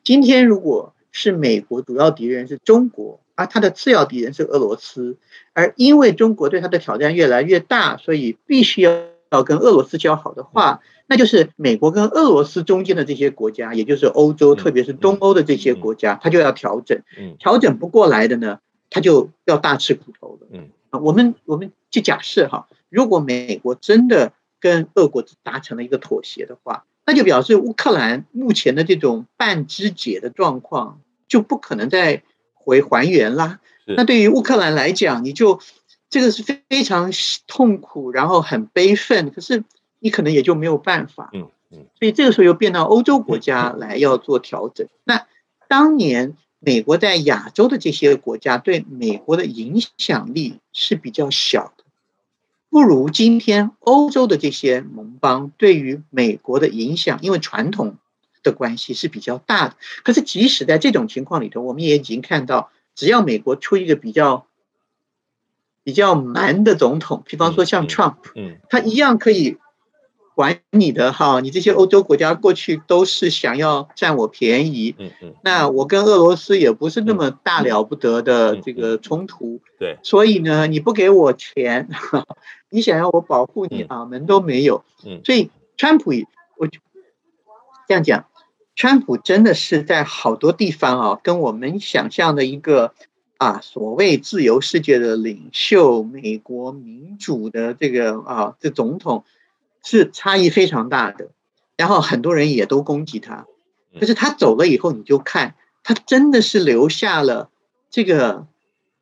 Speaker 2: 今天如果是美国主要敌人是中国，而它的次要敌人是俄罗斯，而因为中国对它的挑战越来越大，所以必须要要跟俄罗斯交好的话，那就是美国跟俄罗斯中间的这些国家，也就是欧洲，特别是东欧的这些国家，它就要调整。调整不过来的呢，它就要大吃苦头了。
Speaker 1: 嗯，
Speaker 2: 啊，我们我们就假设哈，如果美国真的。跟俄国达成了一个妥协的话，那就表示乌克兰目前的这种半肢解的状况就不可能再回还原啦。那对于乌克兰来讲，你就这个是非常痛苦，然后很悲愤。可是你可能也就没有办法。
Speaker 1: 嗯嗯。
Speaker 2: 所以这个时候又变到欧洲国家来要做调整。那当年美国在亚洲的这些国家对美国的影响力是比较小的。不如今天欧洲的这些盟邦对于美国的影响，因为传统的关系是比较大的。可是即使在这种情况里头，我们也已经看到，只要美国出一个比较比较蛮的总统，比方说像 Trump，
Speaker 1: 嗯，
Speaker 2: 他一样可以。管你的哈，你这些欧洲国家过去都是想要占我便宜，
Speaker 1: 嗯嗯，
Speaker 2: 那我跟俄罗斯也不是那么大了不得的这个冲突，
Speaker 1: 对，
Speaker 2: 所以呢，你不给我钱，你想要我保护你啊，门都没有，
Speaker 1: 嗯，
Speaker 2: 所以川普，我就这样讲，川普真的是在好多地方啊，跟我们想象的一个啊所谓自由世界的领袖，美国民主的这个啊这总统。是差异非常大的，然后很多人也都攻击他，可是他走了以后，你就看他真的是留下了这个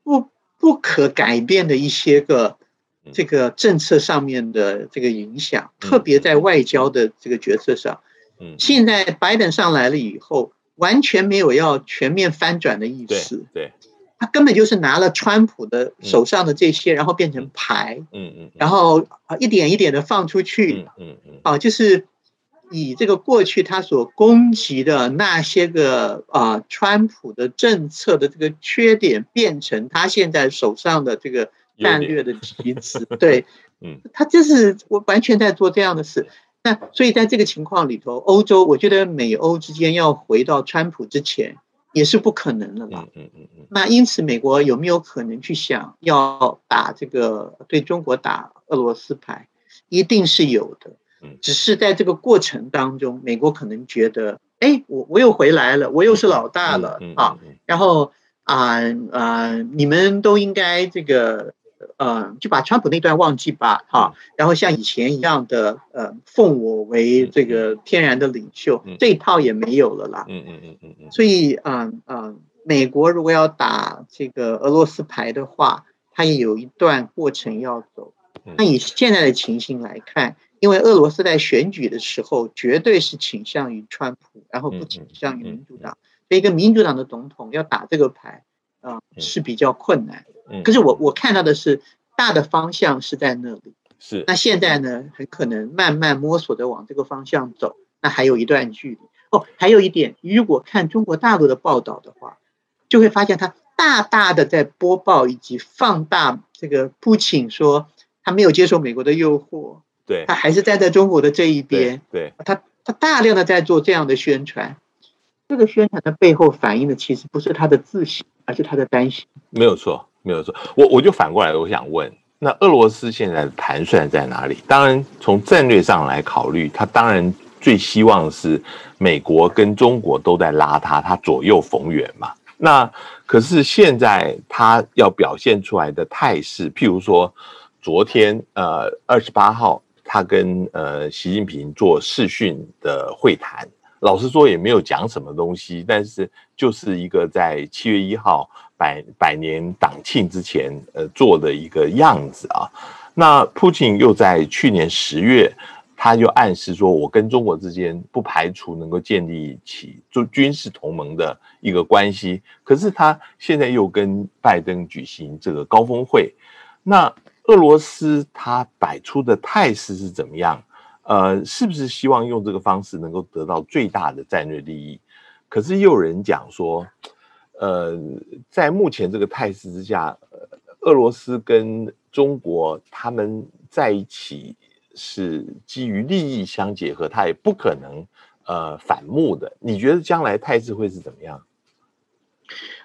Speaker 2: 不不可改变的一些个这个政策上面的这个影响，特别在外交的这个决策上。现在拜登上来了以后，完全没有要全面翻转的意思。
Speaker 1: 对。
Speaker 2: 他根本就是拿了川普的手上的这些，然后变成牌，
Speaker 1: 嗯嗯，
Speaker 2: 然后啊一点一点的放出去，
Speaker 1: 嗯嗯，
Speaker 2: 啊就是以这个过去他所攻击的那些个啊川普的政策的这个缺点，变成他现在手上的这个战略的棋子，对，
Speaker 1: 嗯，
Speaker 2: 他就是我完全在做这样的事。那所以在这个情况里头，欧洲我觉得美欧之间要回到川普之前也是不可能的了。嗯嗯嗯。那因此，美国有没有可能去想要打这个对中国打俄罗斯牌？一定是有的。嗯。只是在这个过程当中，美国可能觉得，哎，我我又回来了，我又是老大了啊。然后啊啊，你们都应该这个。呃，就把川普那段忘记吧，哈，然后像以前一样的，呃，奉我为这个天然的领袖，这一套也没有了啦。嗯嗯嗯嗯嗯。所以，嗯嗯，美国如果要打这个俄罗斯牌的话，它也有一段过程要走。那以现在的情形来看，因为俄罗斯在选举的时候绝对是倾向于川普，然后不倾向于民主党，所以一个民主党的总统要打这个牌，啊，是比较困难。可是我我看到的是大的方向是在那里，
Speaker 1: 是。
Speaker 2: 那现在呢，很可能慢慢摸索着往这个方向走，那还有一段距离。哦。还有一点，如果看中国大陆的报道的话，就会发现他大大的在播报以及放大这个不请说他没有接受美国的诱惑，
Speaker 1: 对。
Speaker 2: 他还是站在中国的这一边，
Speaker 1: 对
Speaker 2: 他他大量的在做这样的宣传，这个宣传的背后反映的其实不是他的自信，而是他的担心，
Speaker 1: 没有错。没有错，我我就反过来，我想问，那俄罗斯现在的盘算在哪里？当然，从战略上来考虑，他当然最希望是美国跟中国都在拉他，他左右逢源嘛。那可是现在他要表现出来的态势，譬如说，昨天呃二十八号，他跟呃习近平做视讯的会谈。老实说也没有讲什么东西，但是就是一个在七月一号百百年党庆之前，呃做的一个样子啊。那普京又在去年十月，他就暗示说，我跟中国之间不排除能够建立起做军事同盟的一个关系。可是他现在又跟拜登举行这个高峰会，那俄罗斯他摆出的态势是怎么样？呃，是不是希望用这个方式能够得到最大的战略利益？可是又有人讲说，呃，在目前这个态势之下，俄罗斯跟中国他们在一起是基于利益相结合，他也不可能呃反目的。你觉得将来态势会是怎么样？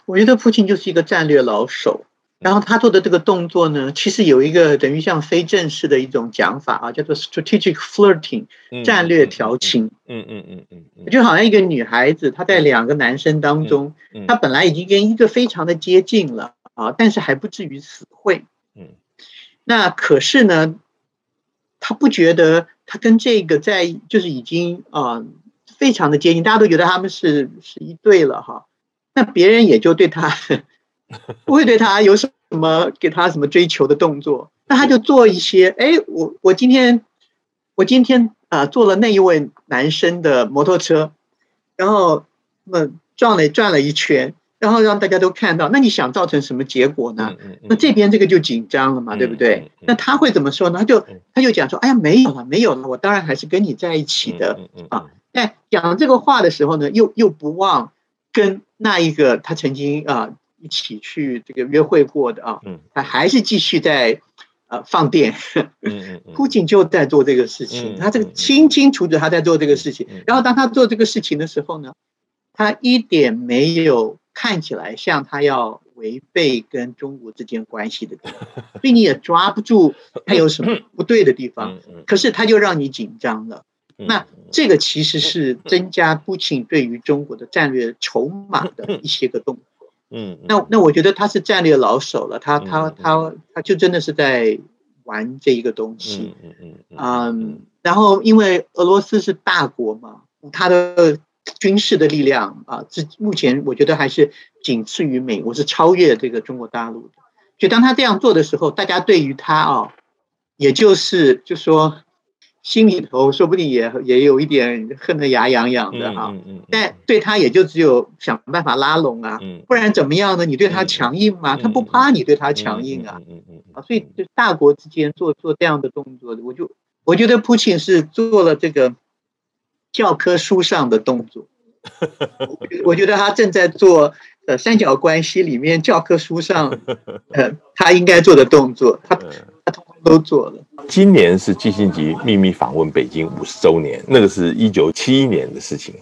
Speaker 2: 我觉得普京就是一个战略老手。然后他做的这个动作呢，其实有一个等于像非正式的一种讲法啊，叫做 strategic flirting，战略调情。嗯嗯嗯嗯，就好像一个女孩子，她在两个男生当中，她本来已经跟一个非常的接近了啊，但是还不至于死会。嗯，那可是呢，她不觉得她跟这个在就是已经啊非常的接近，大家都觉得他们是是一对了哈，那别人也就对他。不会对他有什么给他什么追求的动作，那他就做一些。哎，我我今天我今天啊坐了那一位男生的摩托车，然后那转了转了一圈，然后让大家都看到。那你想造成什么结果呢？那这边这个就紧张了嘛，对不对？那他会怎么说呢？他就他就讲说：“哎呀，没有了，没有了，我当然还是跟你在一起的啊。”但讲这个话的时候呢，又又不忘跟那一个他曾经啊。一起去这个约会过的啊，嗯，他还是继续在呃放电，嗯嗯，不仅就在做这个事情，他这个清清楚楚他在做这个事情，然后当他做这个事情的时候呢，他一点没有看起来像他要违背跟中国之间关系的地方，所以你也抓不住他有什么不对的地方，可是他就让你紧张了，那这个其实是增加不仅对于中国的战略筹码的一些个动作。嗯，那那我觉得他是战略老手了，他他他他就真的是在玩这一个东西，嗯嗯嗯，然后因为俄罗斯是大国嘛，他的军事的力量啊，这目前我觉得还是仅次于美国，是超越这个中国大陆的。就当他这样做的时候，大家对于他啊，也就是就说。心里头说不定也也有一点恨得牙痒痒的哈，但对他也就只有想办法拉拢啊，不然怎么样呢？你对他强硬吗？他不怕你对他强硬啊，啊，所以就大国之间做做这样的动作，我就我觉得普京是做了这个教科书上的动作，我觉得他正在做呃三角关系里面教科书上呃他应该做的动作，他。都做了。
Speaker 1: 今年是基辛格秘密访问北京五十周年，那个是一九七一年的事情。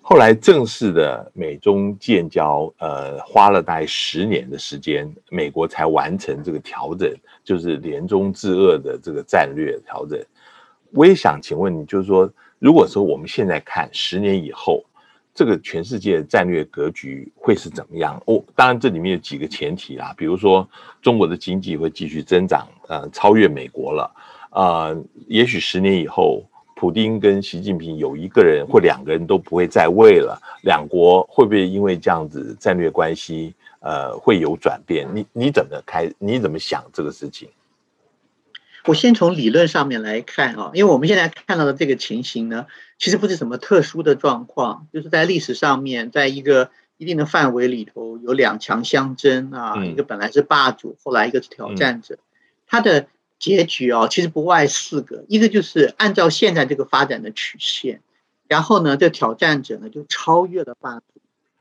Speaker 1: 后来正式的美中建交，呃，花了大概十年的时间，美国才完成这个调整，就是联中制恶的这个战略调整。我也想请问你，就是说，如果说我们现在看十年以后，这个全世界战略格局会是怎么样？哦，当然这里面有几个前提啦，比如说中国的经济会继续增长，呃，超越美国了，呃，也许十年以后。普京跟习近平有一个人或两个人都不会在位了，两国会不会因为这样子战略关系，呃，会有转变？你你怎么开？你怎么想这个事情？
Speaker 2: 我先从理论上面来看啊，因为我们现在看到的这个情形呢，其实不是什么特殊的状况，就是在历史上面，在一个一定的范围里头，有两强相争啊，一个本来是霸主，后来一个是挑战者，他的。结局哦，其实不外四个，一个就是按照现在这个发展的曲线，然后呢，这挑战者呢就超越了霸主，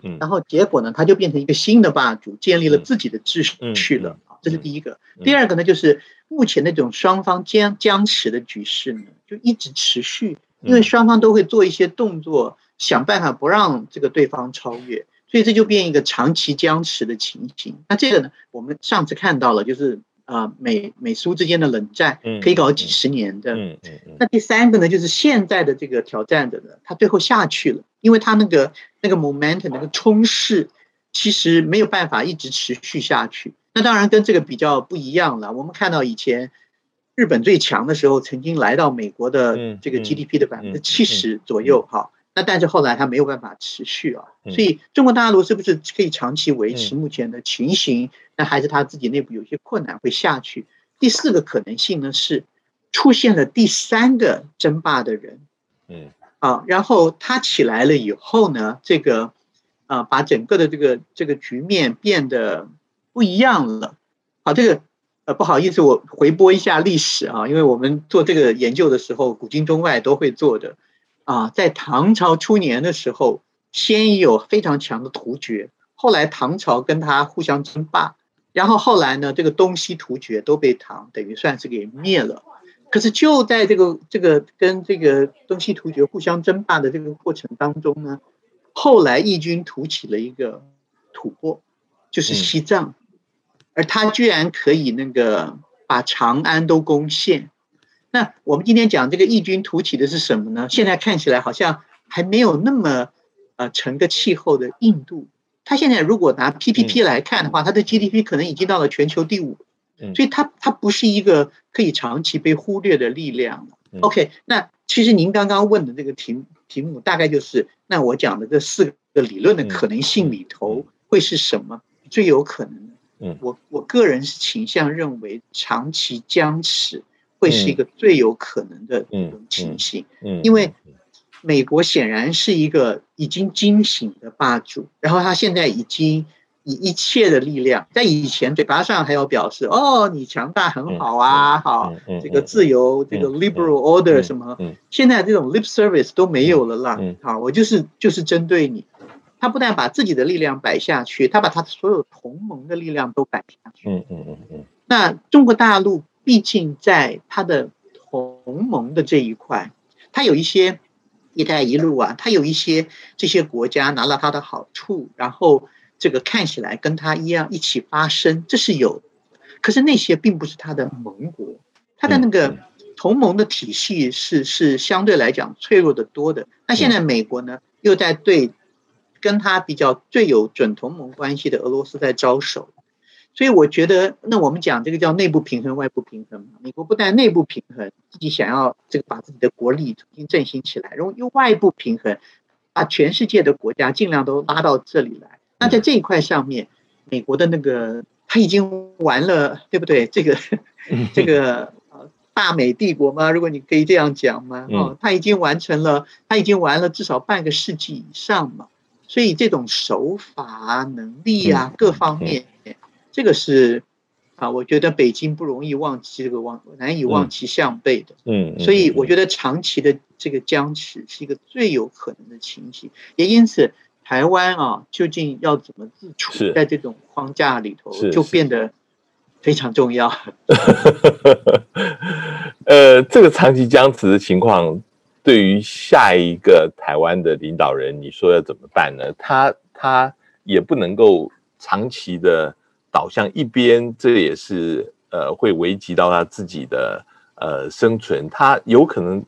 Speaker 2: 嗯，然后结果呢，他就变成一个新的霸主，建立了自己的秩序了啊，这是第一个。第二个呢，就是目前那种双方僵僵持的局势呢，就一直持续，因为双方都会做一些动作，想办法不让这个对方超越，所以这就变一个长期僵持的情形。那这个呢，我们上次看到了，就是。啊，美美苏之间的冷战可以搞几十年的。嗯嗯嗯。那第三个呢，就是现在的这个挑战者呢，他最后下去了，因为他那个那个 momentum 那个冲势，其实没有办法一直持续下去。那当然跟这个比较不一样了。我们看到以前日本最强的时候，曾经来到美国的这个 GDP 的百分之七十左右，哈。那但是后来它没有办法持续啊，所以中国大陆是不是可以长期维持目前的情形？那还是他自己内部有些困难会下去。第四个可能性呢是出现了第三个争霸的人，嗯，啊，然后他起来了以后呢，这个啊把整个的这个这个局面变得不一样了。好，这个呃不好意思，我回播一下历史啊，因为我们做这个研究的时候，古今中外都会做的。啊，在唐朝初年的时候，先有非常强的突厥，后来唐朝跟他互相争霸，然后后来呢，这个东西突厥都被唐等于算是给灭了。可是就在这个这个跟这个东西突厥互相争霸的这个过程当中呢，后来义军突起了一个吐蕃，就是西藏，而他居然可以那个把长安都攻陷。那我们今天讲这个异军突起的是什么呢？现在看起来好像还没有那么呃成个气候的印度，它现在如果拿 PPP 来看的话，它的 GDP 可能已经到了全球第五，所以它它不是一个可以长期被忽略的力量。OK，那其实您刚刚问的这个题题目大概就是，那我讲的这四个理论的可能性里头会是什么最有可能的？嗯，我我个人是倾向认为长期僵持。会是一个最有可能的情形，嗯，因为美国显然是一个已经惊醒的霸主，然后他现在已经以一切的力量，在以前嘴巴上还要表示哦，你强大很好啊，好，这个自由，这个 liberal order 什么，现在这种 lip service 都没有了啦，好，我就是就是针对你，他不但把自己的力量摆下去，他把他所有同盟的力量都摆下去，嗯嗯嗯嗯，那中国大陆。毕竟在他的同盟的这一块，他有一些“一带一路”啊，它有一些这些国家拿了它的好处，然后这个看起来跟它一样一起发生，这是有。可是那些并不是它的盟国，它的那个同盟的体系是是相对来讲脆弱的多的。那现在美国呢，又在对跟他比较最有准同盟关系的俄罗斯在招手。所以我觉得，那我们讲这个叫内部平衡、外部平衡嘛。美国不但内部平衡，自己想要这个把自己的国力重新振兴起来，然后又外部平衡，把全世界的国家尽量都拉到这里来。那在这一块上面，美国的那个他已经完了，对不对？这个 这个呃大美帝国嘛，如果你可以这样讲嘛，哦，他已经完成了，他已经玩了至少半个世纪以上嘛。所以这种手法、能力啊，各方面。这个是啊，我觉得北京不容易忘记这个忘难以望其项背的，嗯，所以我觉得长期的这个僵持是一个最有可能的情形，也因此台湾啊，究竟要怎么自处在这种框架里头，就变得非常重要。
Speaker 1: 呃，这个长期僵持的情况，对于下一个台湾的领导人，你说要怎么办呢？他他也不能够长期的导向一边，这也是呃会危及到他自己的呃生存。他有可能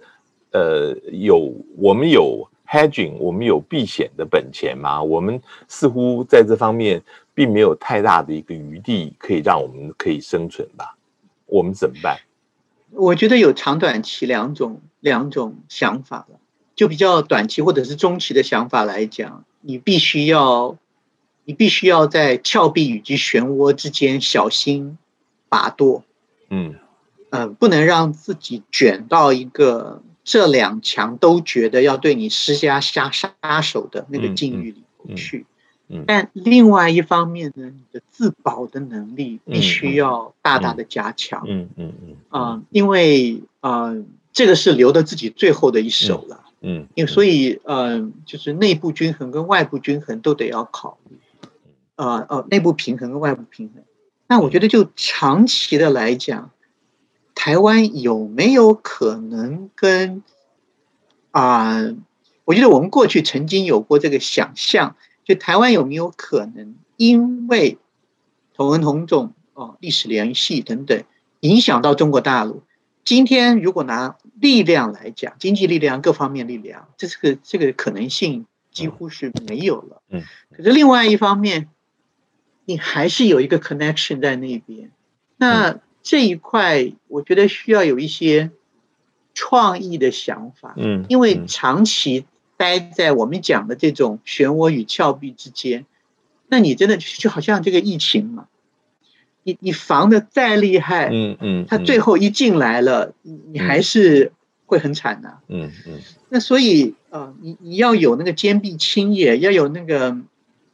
Speaker 1: 呃有我们有 hedging，我们有避险的本钱吗？我们似乎在这方面。并没有太大的一个余地可以让我们可以生存吧？我们怎么办？
Speaker 2: 我觉得有长短期两种两种想法了。就比较短期或者是中期的想法来讲，你必须要你必须要在峭壁以及漩涡之间小心把舵。嗯嗯，不能让自己卷到一个这两强都觉得要对你施加杀杀手的那个境遇里去。嗯但另外一方面呢，你的自保的能力必须要大大的加强。嗯嗯嗯啊，因为啊，这个是留的自己最后的一手了。嗯，因为所以呃，就是内部均衡跟外部均衡都得要考虑。啊哦，内部平衡跟外部平衡。那我觉得就长期的来讲，台湾有没有可能跟啊？我觉得我们过去曾经有过这个想象。就台湾有没有可能因为同文同种哦历史联系等等影响到中国大陆？今天如果拿力量来讲，经济力量各方面力量，这是个这个可能性几乎是没有了。嗯。可是另外一方面，你还是有一个 connection 在那边。那这一块，我觉得需要有一些创意的想法。嗯。因为长期。待在我们讲的这种漩涡与峭壁之间，那你真的就好像这个疫情嘛，你你防的再厉害，嗯嗯，他最后一进来了，你还是会很惨的，嗯嗯。那所以呃，你你要有那个坚壁清野，要有那个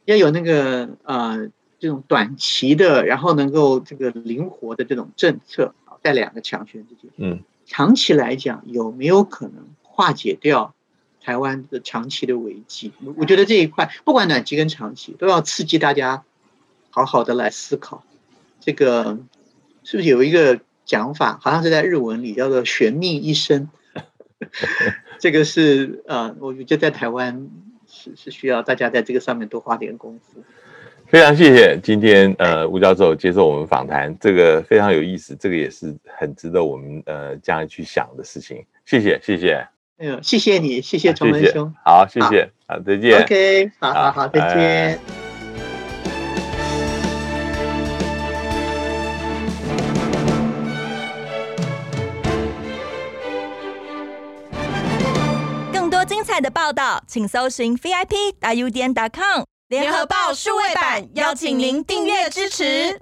Speaker 2: 要有那个呃这种短期的，然后能够这个灵活的这种政策，在两个强权之间，嗯，长期来讲有没有可能化解掉？台湾的长期的危机，我我觉得这一块不管短期跟长期，都要刺激大家好好的来思考。这个是不是有一个讲法，好像是在日文里叫做“悬命一生”？这个是呃，我觉得在台湾是是需要大家在这个上面多花点功夫。
Speaker 1: 非常谢谢今天呃吴教授接受我们访谈，这个非常有意思，这个也是很值得我们呃将来去想的事情。谢谢，谢谢。
Speaker 2: 哎呦，谢谢你，谢谢崇文兄，
Speaker 1: 好，谢谢，好，再见。
Speaker 2: OK，好好好，再见。
Speaker 3: 更多精彩的报道，请搜寻 VIP 大 U 点 com 联合报数位版，邀请您订阅支持。